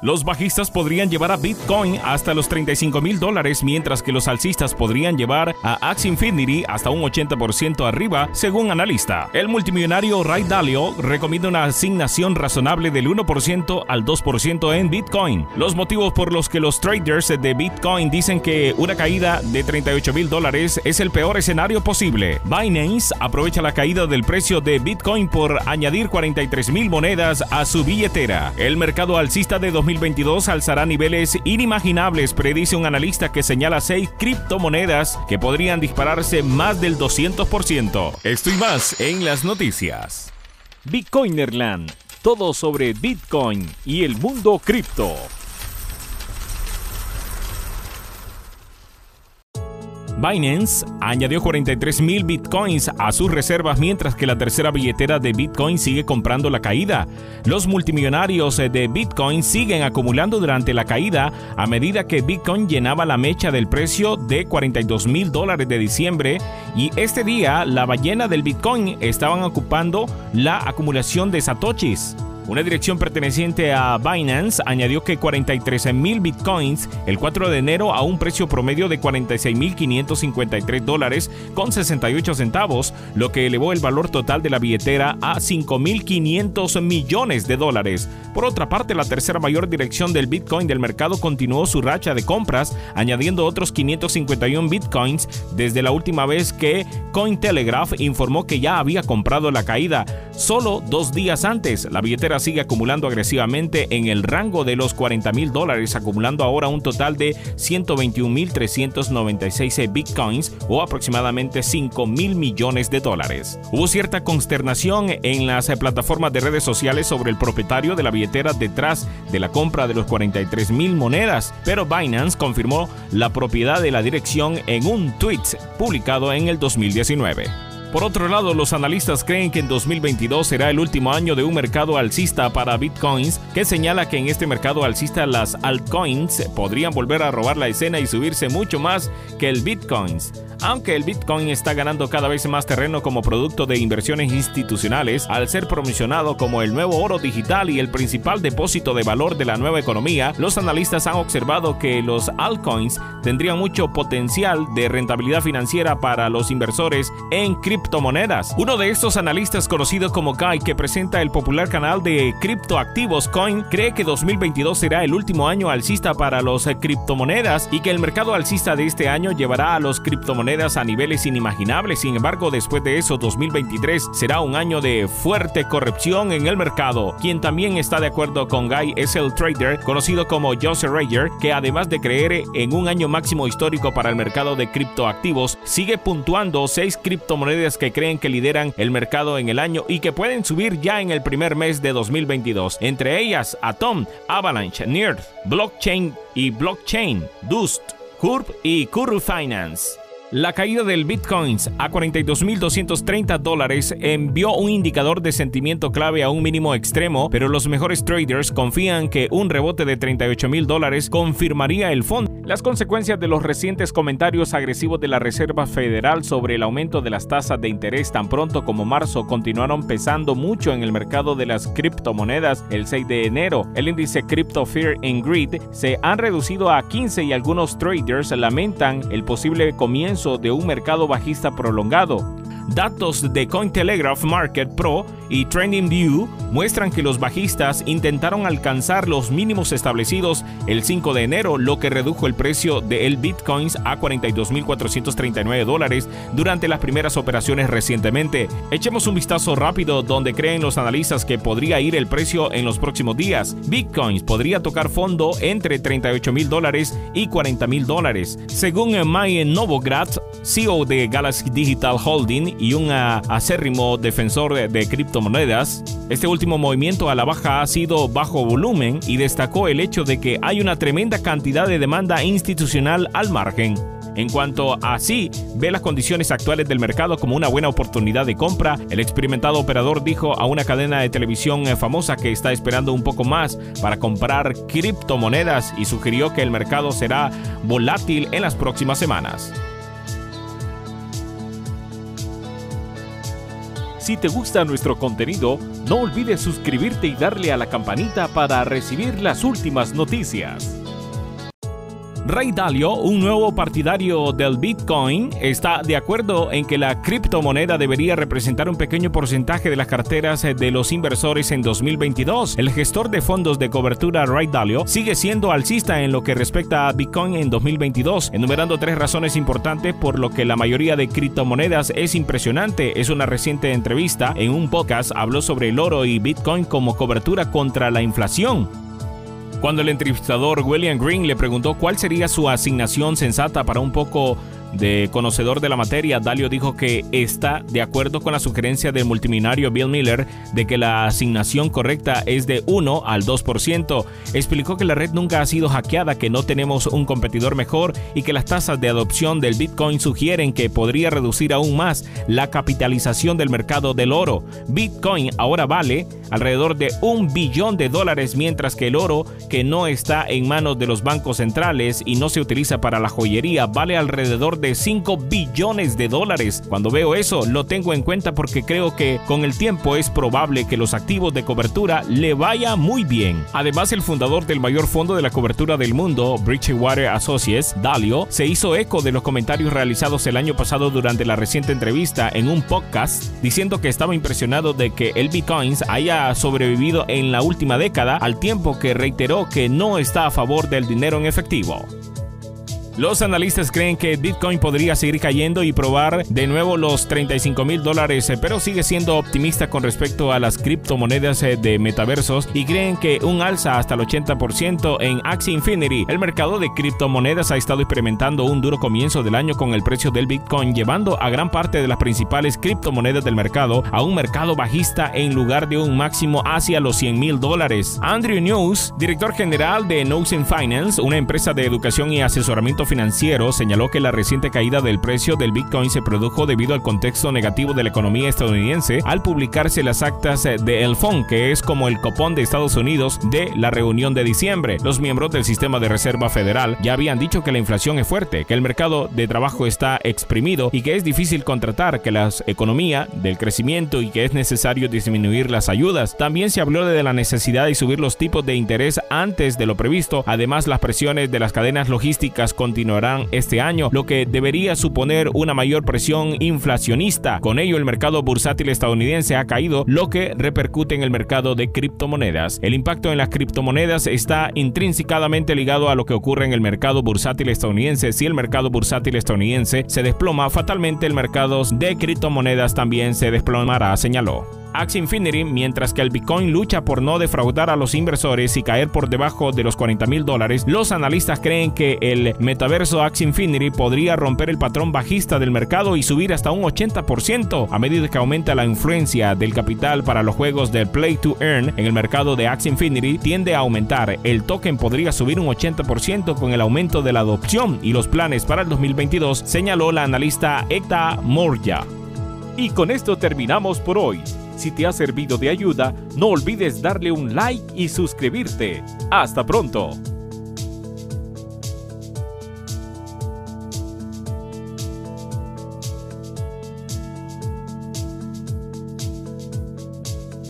Los bajistas podrían llevar a Bitcoin hasta los 35 mil dólares, mientras que los alcistas podrían llevar a Axie Infinity hasta un 80% arriba, según analista. El multimillonario Ray Dalio recomienda una asignación razonable del 1% al 2% en Bitcoin. Los motivos por los que los traders de Bitcoin dicen que una caída de 38 mil dólares es el peor escenario posible. Binance aprovecha la caída del precio de Bitcoin por añadir 43 mil monedas a su billetera. El mercado alcista de 2022 alzará niveles inimaginables, predice un analista que señala seis criptomonedas que podrían dispararse más del 200%. Esto y más en las noticias. Bitcoinerland, todo sobre Bitcoin y el mundo cripto. Binance añadió 43 mil bitcoins a sus reservas mientras que la tercera billetera de Bitcoin sigue comprando la caída. Los multimillonarios de Bitcoin siguen acumulando durante la caída a medida que Bitcoin llenaba la mecha del precio de 42 mil dólares de diciembre y este día la ballena del Bitcoin estaban ocupando la acumulación de satoshis. Una dirección perteneciente a Binance añadió que 43 mil bitcoins el 4 de enero a un precio promedio de 46.553 dólares con 68 centavos, lo que elevó el valor total de la billetera a 5.500 millones de dólares. Por otra parte, la tercera mayor dirección del Bitcoin del mercado continuó su racha de compras, añadiendo otros 551 bitcoins desde la última vez que Cointelegraph informó que ya había comprado la caída. Solo dos días antes, la billetera sigue acumulando agresivamente en el rango de los 40 mil dólares, acumulando ahora un total de 121.396 bitcoins o aproximadamente 5 mil millones de dólares. Hubo cierta consternación en las plataformas de redes sociales sobre el propietario de la billetera detrás de la compra de los 43 mil monedas, pero Binance confirmó la propiedad de la dirección en un tweet publicado en el 2019. Por otro lado, los analistas creen que en 2022 será el último año de un mercado alcista para bitcoins, que señala que en este mercado alcista las altcoins podrían volver a robar la escena y subirse mucho más que el bitcoins. Aunque el Bitcoin está ganando cada vez más terreno como producto de inversiones institucionales, al ser promocionado como el nuevo oro digital y el principal depósito de valor de la nueva economía, los analistas han observado que los altcoins tendrían mucho potencial de rentabilidad financiera para los inversores en criptomonedas. Uno de estos analistas conocido como Guy, que presenta el popular canal de criptoactivos Coin, cree que 2022 será el último año alcista para los criptomonedas y que el mercado alcista de este año llevará a los criptomonedas a niveles inimaginables. Sin embargo, después de eso, 2023 será un año de fuerte corrupción en el mercado. Quien también está de acuerdo con Guy es el trader conocido como Joseph Rayer, que además de creer en un año máximo histórico para el mercado de criptoactivos, sigue puntuando seis criptomonedas que creen que lideran el mercado en el año y que pueden subir ya en el primer mes de 2022. Entre ellas, Atom, Avalanche, Nerd, Blockchain y Blockchain, Dust, Curve y Curve Finance. La caída del Bitcoins a 42.230 dólares envió un indicador de sentimiento clave a un mínimo extremo, pero los mejores traders confían que un rebote de 38.000 dólares confirmaría el fondo. Las consecuencias de los recientes comentarios agresivos de la Reserva Federal sobre el aumento de las tasas de interés tan pronto como marzo continuaron pesando mucho en el mercado de las criptomonedas el 6 de enero. El índice Crypto Fear and Greed se han reducido a 15 y algunos traders lamentan el posible comienzo de un mercado bajista prolongado. Datos de Cointelegraph Market Pro y TrendingView muestran que los bajistas intentaron alcanzar los mínimos establecidos el 5 de enero, lo que redujo el precio del Bitcoins a 42.439 dólares durante las primeras operaciones recientemente. Echemos un vistazo rápido donde creen los analistas que podría ir el precio en los próximos días. Bitcoins podría tocar fondo entre 38.000 dólares y 40.000 dólares. Según Mike Novograd, CEO de Galaxy Digital Holding y un acérrimo defensor de, criptomonedas, este último movimiento a la baja ha sido bajo volumen y destacó el hecho de que hay una tremenda cantidad de demanda institucional al margen. En cuanto a si ve las condiciones actuales del mercado como una buena oportunidad de compra, el experimentado operador dijo a una cadena de televisión famosa que está esperando un poco más para comprar criptomonedas y sugirió que el mercado será volátil en las próximas semanas. Si te gusta nuestro contenido, No olvides suscribirte y darle a la campanita para recibir las últimas noticias. Ray Dalio, un nuevo partidario del Bitcoin, está de acuerdo en que la criptomoneda debería representar un pequeño porcentaje de las carteras de los inversores en 2022. El gestor de fondos de cobertura Ray Dalio sigue siendo alcista en lo que respecta a Bitcoin en 2022, enumerando tres razones importantes por lo que la mayoría de criptomonedas es impresionante. Es una reciente entrevista en un podcast habló sobre el oro y Bitcoin como cobertura contra la inflación. Cuando el entrevistador William Green le preguntó cuál sería su asignación sensata para un poco de conocedor de la materia, Dalio dijo que está de acuerdo con la sugerencia del multimillonario Bill Miller de que la asignación correcta es de 1 al 2%. Explicó que la red nunca ha sido hackeada, que no tenemos un competidor mejor y que las tasas de adopción del Bitcoin sugieren que podría reducir aún más la capitalización del mercado del oro. Bitcoin ahora vale alrededor de un billón de dólares, mientras que el oro, que no está en manos de los bancos centrales y no se utiliza para la joyería, vale alrededor de 5 billones de dólares. Cuando veo eso, lo tengo en cuenta porque creo que con el tiempo es probable que los activos de cobertura le vaya muy bien. Además, el fundador del mayor fondo de la cobertura del mundo, Bridgewater Associates, Dalio, se hizo eco de los comentarios realizados el año pasado durante la reciente entrevista en un podcast, diciendo que estaba impresionado de que el Bitcoins haya sobrevivido en la última década, al tiempo que reiteró que no está a favor del dinero en efectivo. Los analistas creen que Bitcoin podría seguir cayendo y probar de nuevo los 35 mil dólares, eh, pero sigue siendo optimista con respecto a las criptomonedas eh, de metaversos y creen que un alza hasta el 80% en Axie Infinity. El mercado de criptomonedas ha estado experimentando un duro comienzo del año con el precio del Bitcoin, llevando a gran parte de las principales criptomonedas del mercado a un mercado bajista en lugar de un máximo hacia los 100 mil dólares. Andrew News, director general de Notion Finance, una empresa de educación y asesoramiento financiero señaló que la reciente caída del precio del Bitcoin se produjo debido al contexto negativo de la economía estadounidense al publicarse las actas de El que es como el copón de Estados Unidos de la reunión de diciembre. Los miembros del sistema de reserva federal ya habían dicho que la inflación es fuerte, que el mercado de trabajo está exprimido y que es difícil contratar, que la economía del crecimiento y que es necesario disminuir las ayudas. También se habló de la necesidad de subir los tipos de interés antes de lo previsto. Además, las presiones de las cadenas logísticas continuaron continuarán este año, lo que debería suponer una mayor presión inflacionista. Con ello, el mercado bursátil estadounidense ha caído, lo que repercute en el mercado de criptomonedas. El impacto en las criptomonedas está intrínsecamente ligado a lo que ocurre en el mercado bursátil estadounidense. Si el mercado bursátil estadounidense se desploma, fatalmente el mercado de criptomonedas también se desplomará, señaló. Axie Infinity, mientras que el Bitcoin lucha por no defraudar a los inversores y caer por debajo de los 40 mil dólares, los analistas creen que el metaverso Axie Infinity podría romper el patrón bajista del mercado y subir hasta un 80% a medida que aumenta la influencia del capital para los juegos del Play to Earn en el mercado de Axie Infinity tiende a aumentar. El token podría subir un 80% con el aumento de la adopción y los planes para el 2022, señaló la analista Ekta Morja. Y con esto terminamos por hoy. Si te ha servido de ayuda, no olvides darle un like y suscribirte. Hasta pronto.